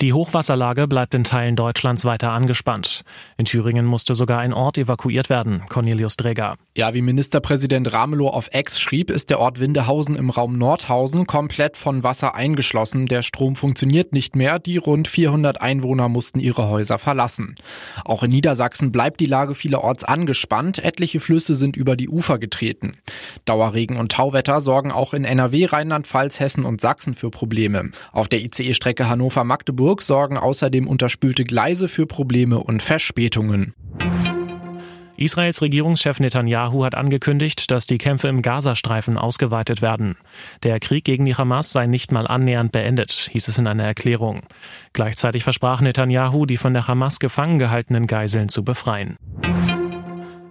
Die Hochwasserlage bleibt in Teilen Deutschlands weiter angespannt. In Thüringen musste sogar ein Ort evakuiert werden. Cornelius Dräger. Ja, wie Ministerpräsident Ramelow auf Ex schrieb, ist der Ort Windehausen im Raum Nordhausen komplett von Wasser eingeschlossen. Der Strom funktioniert nicht mehr. Die rund 400 Einwohner mussten ihre Häuser verlassen. Auch in Niedersachsen bleibt die Lage vielerorts angespannt. Etliche Flüsse sind über die Ufer getreten. Dauerregen und Tauwetter sorgen auch in NRW, Rheinland-Pfalz, Hessen und Sachsen für Probleme. Auf der ICE-Strecke Hannover-Magdeburg sorgen außerdem unterspülte Gleise für Probleme und Verspätungen. Israels Regierungschef Netanyahu hat angekündigt, dass die Kämpfe im Gazastreifen ausgeweitet werden. Der Krieg gegen die Hamas sei nicht mal annähernd beendet, hieß es in einer Erklärung. Gleichzeitig versprach Netanyahu, die von der Hamas gefangen gehaltenen Geiseln zu befreien.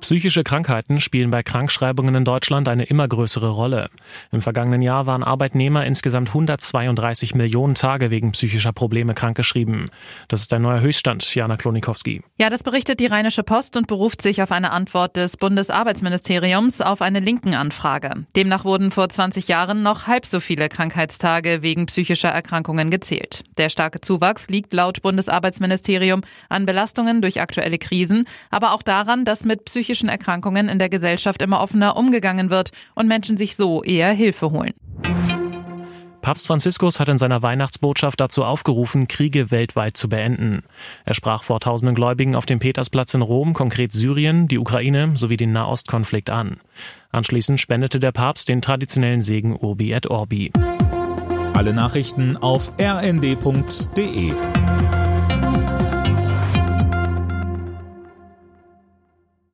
Psychische Krankheiten spielen bei Krankschreibungen in Deutschland eine immer größere Rolle. Im vergangenen Jahr waren Arbeitnehmer insgesamt 132 Millionen Tage wegen psychischer Probleme krankgeschrieben. Das ist ein neuer Höchststand, Jana Klonikowski. Ja, das berichtet die Rheinische Post und beruft sich auf eine Antwort des Bundesarbeitsministeriums auf eine linken Anfrage. Demnach wurden vor 20 Jahren noch halb so viele Krankheitstage wegen psychischer Erkrankungen gezählt. Der starke Zuwachs liegt laut Bundesarbeitsministerium an Belastungen durch aktuelle Krisen, aber auch daran, dass mit psychischen psychischen Erkrankungen in der Gesellschaft immer offener umgegangen wird und Menschen sich so eher Hilfe holen. Papst Franziskus hat in seiner Weihnachtsbotschaft dazu aufgerufen, Kriege weltweit zu beenden. Er sprach vor tausenden Gläubigen auf dem Petersplatz in Rom, konkret Syrien, die Ukraine sowie den Nahostkonflikt an. Anschließend spendete der Papst den traditionellen Segen Urbi et Orbi. Alle Nachrichten auf rnd.de